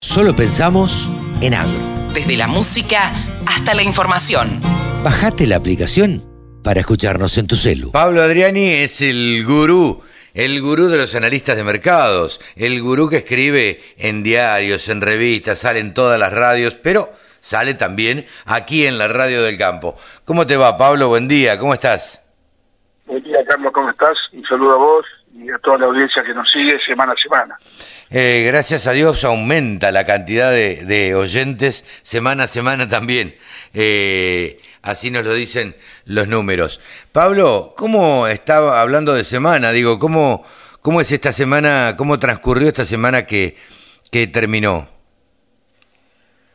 Solo pensamos en agro. Desde la música hasta la información. Bajate la aplicación para escucharnos en tu celu. Pablo Adriani es el gurú, el gurú de los analistas de mercados, el gurú que escribe en diarios, en revistas, sale en todas las radios, pero sale también aquí en la radio del campo. ¿Cómo te va, Pablo? Buen día, ¿cómo estás? Buen día, Carlos, ¿cómo estás? Un saludo a vos y a toda la audiencia que nos sigue semana a semana. Eh, gracias a Dios aumenta la cantidad de, oyentes semana a semana también. Eh, así nos lo dicen los números. Pablo, ¿cómo estaba hablando de semana? Digo, ¿cómo, cómo es esta semana, cómo transcurrió esta semana que, que terminó?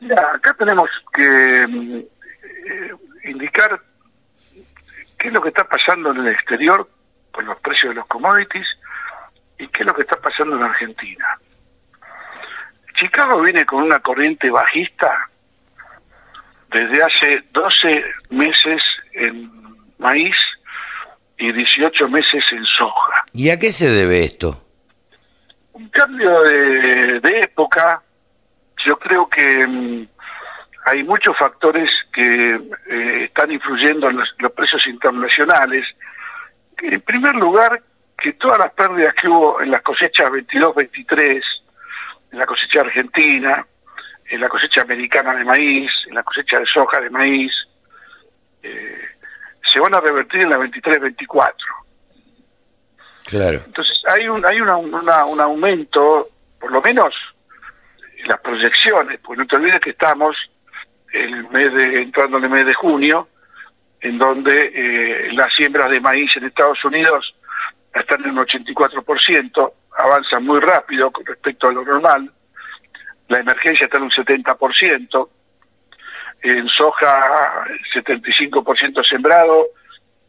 Mira, acá tenemos que mm, eh, indicar qué es lo que está pasando en el exterior con los precios de los commodities y qué es lo que está pasando en Argentina. Chicago viene con una corriente bajista desde hace 12 meses en maíz y 18 meses en soja. ¿Y a qué se debe esto? Un cambio de, época. Yo creo que mm, hay muchos factores que eh, están influyendo en los, los precios internacionales. En primer lugar, que todas las pérdidas que hubo en las cosechas 22-23, en la cosecha argentina, en la cosecha americana de maíz, en la cosecha de soja de maíz, eh, se van a revertir en la 23-24. Claro. Entonces hay un hay una, un aumento, por lo menos en las proyecciones, porque no te olvides que estamos el mes de, entrando en el mes de junio, en donde eh, las siembras de maíz en Estados Unidos están en un 84%, avanza muy rápido con respecto a lo normal, la emergencia está en un 70%, en soja 75% sembrado,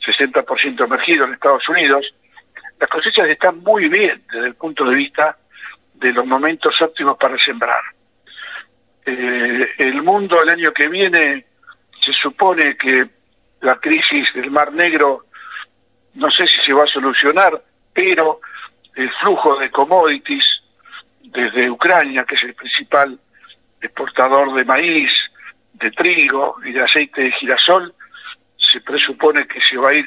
60% emergido en Estados Unidos. Las cosechas están muy bien desde el punto de vista de los momentos óptimos para sembrar. Eh, el mundo el año que viene se supone que la crisis del Mar Negro no sé si se va a solucionar, pero el flujo de commodities desde Ucrania, que es el principal exportador de maíz, de trigo y de aceite de girasol, se presupone que se va a ir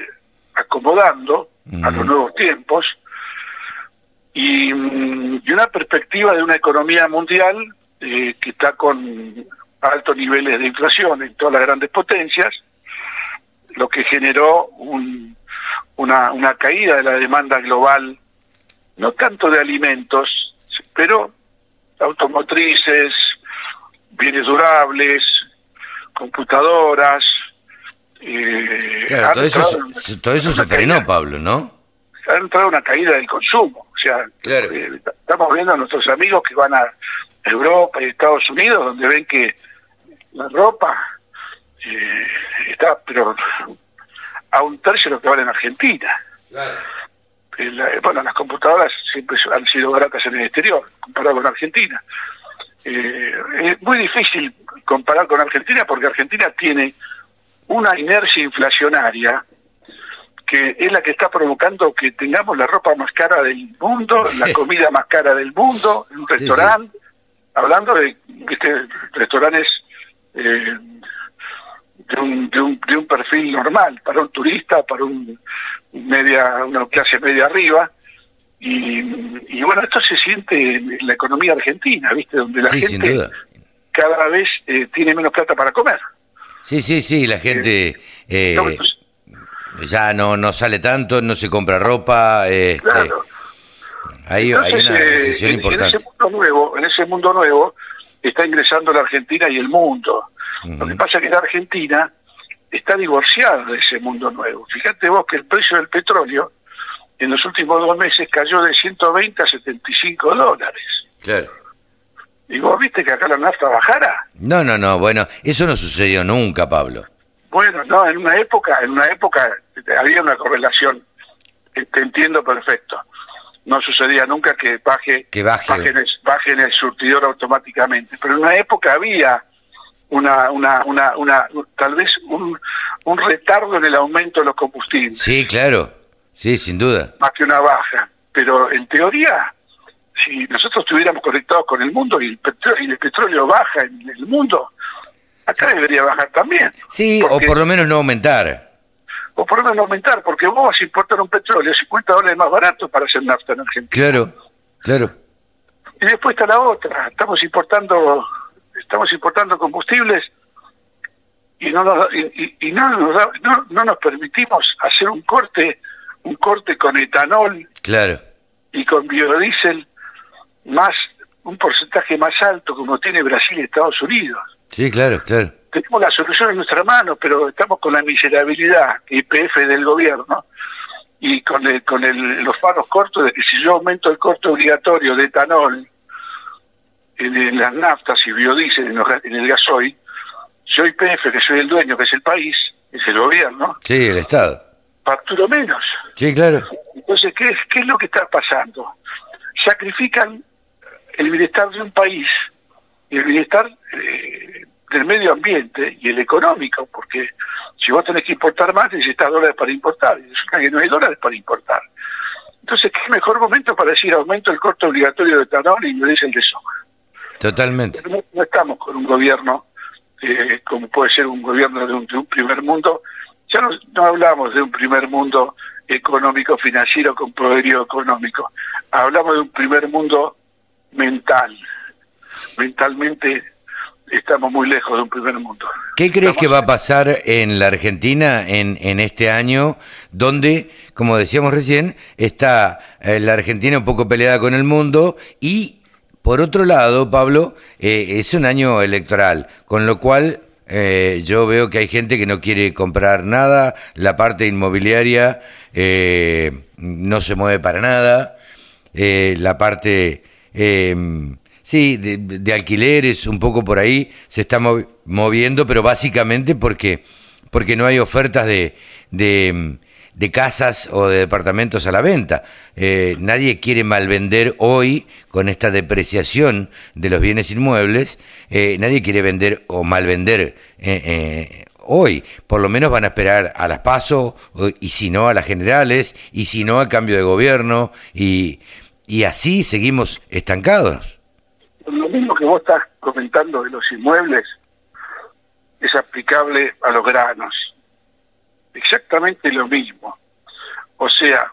acomodando a los nuevos tiempos. Y, mm, una perspectiva de una economía mundial eh, que está con altos niveles de inflación en todas las grandes potencias, lo que generó una, una caída de la demanda global no tanto de alimentos, pero automotrices, bienes durables, computadoras. Eh, claro, todo, eso, todo eso se frenó, Pablo, ¿no? Ha entrado una caída del consumo. O sea, eh, estamos viendo a nuestros amigos que van a Europa y Estados Unidos, donde ven que la ropa eh, está, pero a un tercio de lo que vale en Argentina. Claro bueno, las computadoras siempre han sido baratas en el exterior, comparado con Argentina. Eh, es muy difícil comparar con Argentina porque Argentina tiene una inercia inflacionaria que es la que está provocando que tengamos la ropa más cara del mundo, la comida más cara del mundo, en un restaurante, hablando de restaurantes eh, de, un, de, un, de un perfil normal, para un turista, para un media, una clase media arriba. Y, bueno, esto se siente en la economía argentina, ¿viste? Donde la gente cada vez eh, tiene menos plata para comer. Sí, sí, sí, la gente eh, ya no, no sale tanto, no se compra ropa. Este, claro. hay, una eh, decisión importante. En ese, mundo nuevo, en ese mundo nuevo está ingresando la Argentina y el mundo. Lo que pasa es que la Argentina está divorciada de ese mundo nuevo. Fíjate vos que el precio del petróleo en los últimos dos meses cayó de 120 a 75 dólares. Claro. ¿Y vos viste que acá la nafta bajara? No, no, no, bueno, eso no sucedió nunca, Pablo. Bueno, no, en una época, en una época había una correlación, te entiendo perfecto. No sucedía nunca que baje, que baje. baje en el surtidor automáticamente, pero en una época había una, una, una, una tal vez un, un retardo en el aumento de los combustibles. Sí, claro, sí, sin duda. Más que una baja, pero en teoría si nosotros estuviéramos conectados con el mundo y el petróleo, y el petróleo baja en el mundo, acá debería bajar también. Sí, o por lo menos no aumentar. O por lo menos no aumentar, porque vos vas a importar un petróleo 50 dólares más barato para hacer nafta en Argentina. Claro, claro. Y después está la otra, estamos importando estamos importando combustibles y no nos, y, no, nos no, no, nos permitimos hacer un corte un corte con etanol claro. y con biodiesel más un porcentaje más alto como tiene Brasil y Estados Unidos. Sí, claro, claro. Tenemos la solución en nuestra mano, pero estamos con la miserabilidad IPF del gobierno y con, el, con el, los faros cortos de que si yo aumento el corte obligatorio de etanol en, las naftas y biodiesel en, en el gasoil, yo IPF, que soy el dueño, que es el país, es el gobierno. Sí, el Estado. Facturo menos. Sí, claro. Entonces, ¿qué, ¿qué es lo que está pasando? Sacrifican el bienestar de un país y el bienestar eh, del medio ambiente y el económico, porque si vos tenés que importar más, necesitas dólares para importar, y resulta que no hay dólares para importar. Entonces, ¿qué mejor momento para decir aumento el corte obligatorio de etanol y no el de soja? Totalmente. No, estamos con un gobierno eh, como puede ser un gobierno de un, primer mundo. Ya no, no, hablamos de un primer mundo económico, financiero, con poderío económico. Hablamos de un primer mundo mental. Mentalmente estamos muy lejos de un primer mundo. ¿Qué crees que va a pasar en la Argentina en, en este año, donde, como decíamos recién, está eh, la Argentina un poco peleada con el mundo y por otro lado, Pablo, eh, es un año electoral, con lo cual eh, yo veo que hay gente que no quiere comprar nada, la parte inmobiliaria eh, no se mueve para nada, la parte, sí, de, alquileres un poco por ahí se está moviendo, pero básicamente porque, porque no hay ofertas de casas o de departamentos a la venta. Eh, nadie quiere malvender hoy con esta depreciación de los bienes inmuebles, eh, nadie quiere vender o malvender eh, hoy. Por lo menos van a esperar a las PASO y si no a las generales y si no al cambio de gobierno y, y así seguimos estancados. Lo mismo que vos estás comentando de los inmuebles es aplicable a los granos exactamente lo mismo. O sea,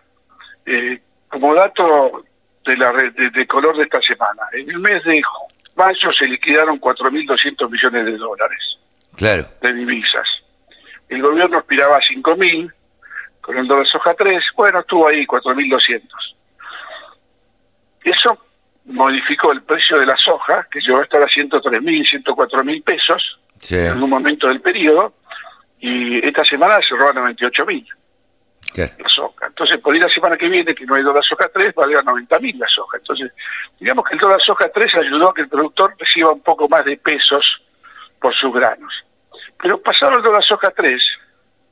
eh, como dato de, la, de, de color de esta semana, en el mes de mayo se liquidaron 4.200 millones de dólares claro. de divisas. El gobierno aspiraba a 5.000, con el dólar soja 3, bueno, estuvo ahí 4.200. Eso modificó el precio de la soja, que llegó a estar a 103.000, 104.000 pesos en un momento del periodo, y esta semana cerró a 98 mil la soja. Entonces, por ir la semana que viene, que no hay dólar soja 3, vale a 90 mil la soja. Entonces, digamos que el dólar soja 3 ayudó a que el productor reciba un poco más de pesos por sus granos. Pero pasado el dólar soja 3,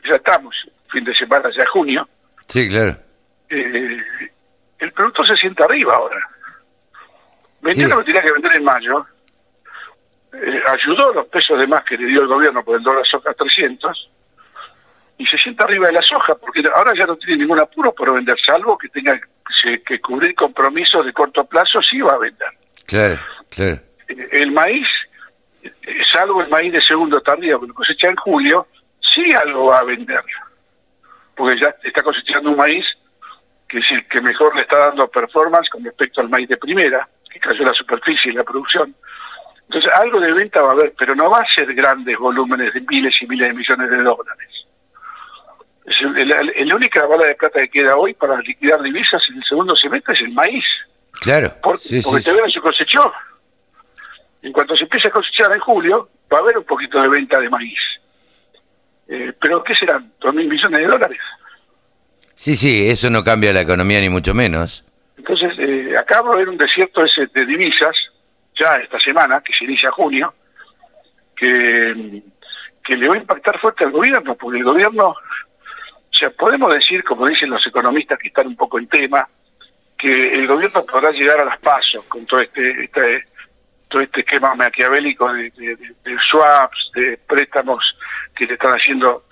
ya estamos, fin de semana, ya junio. Sí, claro. Eh, el productor se siente arriba ahora. Vendió lo que tenía que vender en mayo, eh, ayudó los pesos de más que le dio el gobierno por el dólar soja 300 y se sienta arriba de la soja porque ahora ya no tiene ningún apuro por vender, salvo que tenga que cubrir compromisos de corto plazo, sí va a vender. Claro, claro. Eh, el maíz, eh, salvo el maíz de segundo tardío que lo cosecha en julio, sí algo va a vender, porque ya está cosechando un maíz que es el que mejor le está dando performance con respecto al maíz de primera, que cayó la superficie y la producción. Entonces, algo de venta va a haber, pero no va a ser grandes volúmenes de miles y miles de millones de dólares. Es la, única bala de plata que queda hoy para liquidar divisas en el segundo semestre es el maíz. Claro. porque todavía no se cosechó. En cuanto se empiece a cosechar en julio, va a haber un poquito de venta de maíz. Eh, pero ¿qué serán? ¿Dos mil millones de dólares? Sí, sí, eso no cambia la economía ni mucho menos. Entonces, eh, acá va a haber un desierto ese de divisas ya esta semana, que se inicia junio, que, que le va a impactar fuerte al gobierno, porque el gobierno, o sea, podemos decir, como dicen los economistas que están un poco en tema, que el gobierno podrá llegar a las pasos con todo este, este todo este esquema maquiavélico de, de, swaps, de préstamos que le están haciendo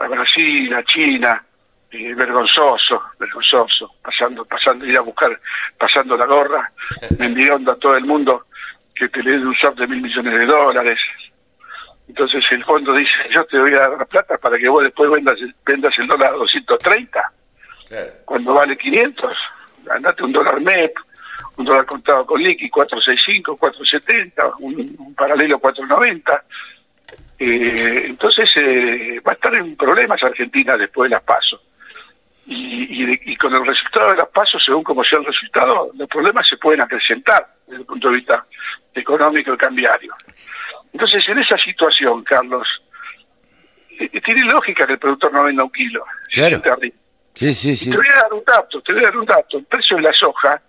a Brasil, a China, eh, vergonzoso, vergonzoso, pasando, pasando, ir a buscar, pasando la gorra, mendigando a todo el mundo que te le dé un shop de mil millones de dólares. Entonces el fondo dice, yo te voy a dar la plata para que vos después vendas, vendas el dólar a 230, cuando vale 500, andate un dólar MEP, un dólar contado con liqui 465, 470, un, un paralelo 490. Eh, entonces eh, va a estar en problemas Argentina después de las pasos. Y, y, y, con el resultado de las pasos, según como sea el resultado, los problemas se pueden acrecentar desde el punto de vista económico y cambiario. Entonces, en esa situación, Carlos, eh, tiene lógica que el productor no venda un kilo. Claro. Sí, sí, sí. Te voy a dar un dato, te voy a dar un dato. El precio de la soja,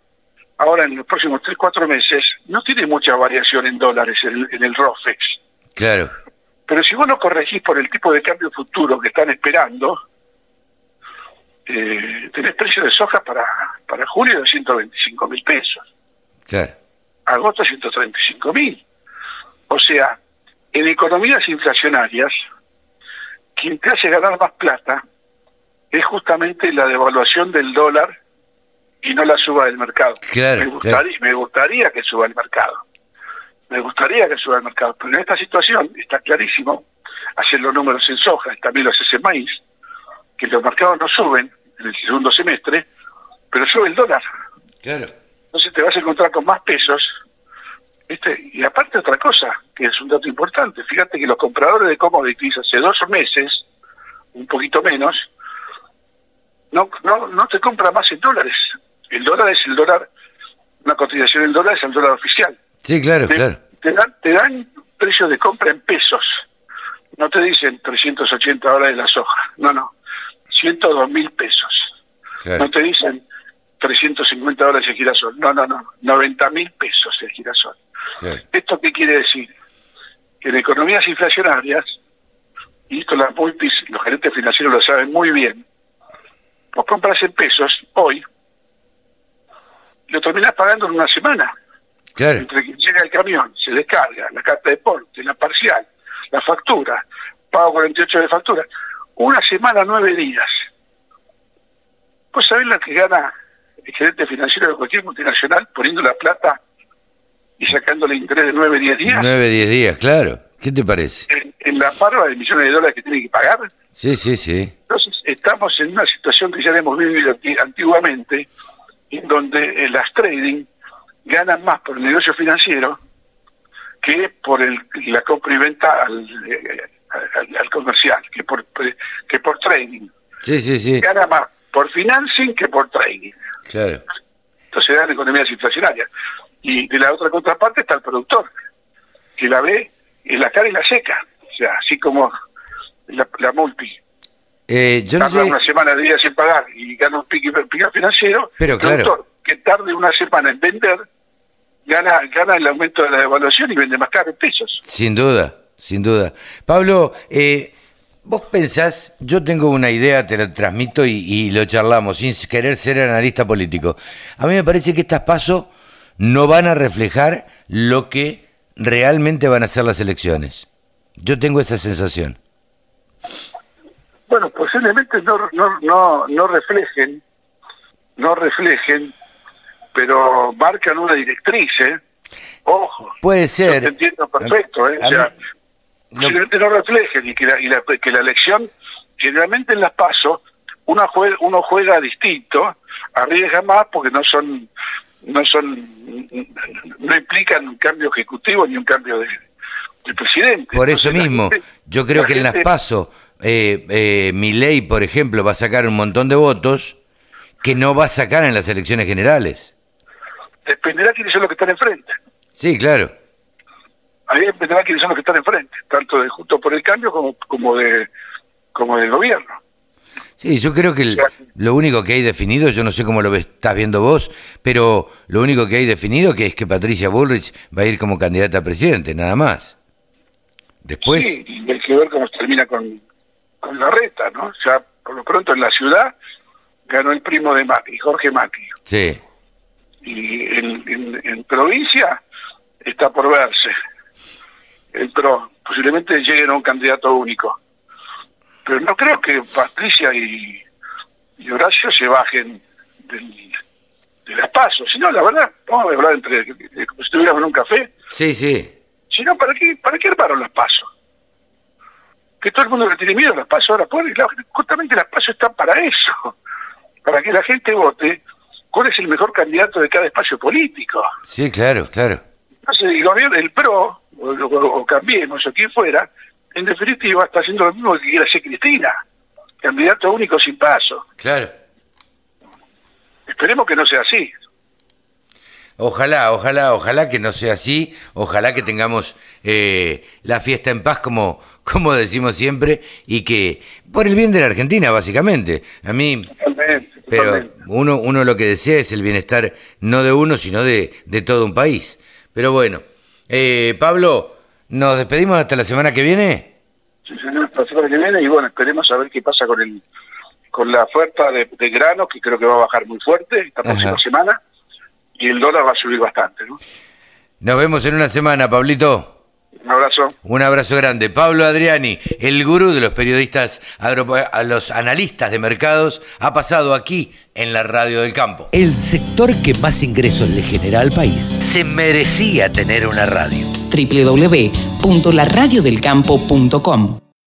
ahora en los próximos 3, 4 meses, no tiene mucha variación en dólares en, en el ROFEX. Claro. Pero si vos lo corregís por el tipo de cambio futuro que están esperando, eh, tenés precio de soja para, para julio de 125 mil pesos. Claro. Agosto 135 mil. O sea, en economías inflacionarias, quien te hace ganar más plata es justamente la devaluación del dólar y no la suba del mercado. Claro, me, gustaría, claro. me gustaría que suba el mercado. Me gustaría que suba el mercado. Pero en esta situación está clarísimo, hacer los números en soja, también lo haces en maíz, que los mercados no suben en el segundo semestre, pero sube el dólar. Claro. Entonces te vas a encontrar con más pesos. ¿viste? Y aparte otra cosa, que es un dato importante, fíjate que los compradores de commodities hace dos meses, un poquito menos, no, no, no te compran más en dólares. El dólar es el dólar, una cotización del dólar es el dólar oficial. Sí, claro, te, claro. Te dan, te dan precios de compra en pesos. No te dicen 380 dólares la soja. No, no. 102 mil pesos. Claro. No te dicen 350 dólares el girasol. No, no, no. 90 mil pesos el girasol. Claro. ¿Esto qué quiere decir? Que en economías inflacionarias, y esto las multis, los gerentes financieros lo saben muy bien, vos compras en pesos hoy, lo terminás pagando en una semana. Claro. Entre que llega el camión, se descarga, la carta de porte, la parcial, la factura, pago 48 de factura, una semana, nueve días. ¿Vos sabés lo que gana el gerente financiero de cualquier multinacional poniendo la plata y sacándole interés de nueve, diez días? Nueve, diez días, claro. ¿Qué te parece? En, en la parva de millones de dólares que tiene que pagar. Sí, sí, sí. Entonces, estamos en una situación que ya hemos vivido anti- antiguamente, en donde eh, las trading ganan más por el negocio financiero que por el, la compra y venta al, eh, al, al comercial, que por, que por trading. Sí, sí, sí. Gana más por financing que por trading. Claro. Entonces dan economías inflacionarias. Y de la otra contraparte está el productor, que la ve en la cara y la seca. O sea, así como la, la multi Eh, yo no tarda sé. una semana de días en pagar y gana un pique, pique financiero, Pero el claro. productor que tarde una semana en vender, gana, gana el aumento de la devaluación y vende más caro en pesos. Sin duda, sin duda. Pablo, eh, vos pensás, yo tengo una idea, te la transmito y, y lo charlamos, sin querer ser analista político. A mí me parece que estas pasos no van a reflejar lo que realmente van a ser las elecciones. Yo tengo esa sensación. Bueno, posiblemente no, no, no, no reflejen, no reflejen, pero marcan una directriz, ¿eh? Ojo. Puede Yo ser. te entiendo perfecto, ¿eh? O sea, no- no reflejen y que la, y la- que la elección, generalmente en las pasos, uno juega, uno juega distinto, arriesga más porque no son, no son, no implican un cambio ejecutivo ni un cambio de, de presidente. Por eso Entonces, mismo, gente- yo creo la que en las gente- PASO, eh, eh, Milei, por ejemplo, va a sacar un montón de votos que no va a sacar en las elecciones generales. Dependerá quiénes son los que están enfrente. Sí, claro. Ahí dependerá quiénes son los que están enfrente, tanto de Juntos por el Cambio como, como de como del gobierno. Sí, yo creo que el- lo único que hay definido, yo no sé cómo lo ves- estás viendo vos, pero lo único que hay definido que es que Patricia Bullrich va a ir como candidata a presidente, nada más. Después, Sí, hay que ver cómo se termina con, con la reta, ¿no? Ya por lo pronto en la ciudad ganó el primo de Macri, Jorge Macri. sí, Y en, en, en provincia está por verse. El PRO, posiblemente lleguen a un candidato único. Pero no creo que Patricia y, y Horacio se bajen del, de las pasos. Si no, la verdad, vamos a hablar entre como si estuviéramos en un café. Sí, sí. Si no, ¿para qué, ¿para qué armaron las pasos? Que todo el mundo le tiene miedo a las pasos ahora, pues, justamente las pasos están para eso, para que la gente vote cuál es el mejor candidato de cada espacio político. Sí, claro, claro. Entonces, el gobierno, el PRO, o, o, o Cambiemos, o quien fuera, en definitiva está haciendo lo mismo que quiere hacer Cristina, candidato único sin paso. Claro. Esperemos que no sea así. Ojalá, ojalá, ojalá que no sea así, ojalá que tengamos eh, la fiesta en paz como, como decimos siempre y que por el bien de la Argentina básicamente. A mí, Totalmente, pero totalmente. uno, uno lo que desea es el bienestar no de uno sino de, de todo un país. Pero bueno, eh, Pablo, nos despedimos hasta la semana que viene. Sí, señor, la semana que viene y bueno, esperemos a ver qué pasa con el con la oferta de, de granos, que creo que va a bajar muy fuerte esta Ajá. próxima semana, y el dólar va a subir bastante. ¿no? Nos vemos en una semana, Pablito. Un abrazo. Un abrazo grande. Pablo Adriani, el gurú de los periodistas, agro- a los analistas de mercados, ha pasado aquí en la radio del campo. El sector que más ingresos le genera al país se merecía tener una radio. www.laradiodelcampo.com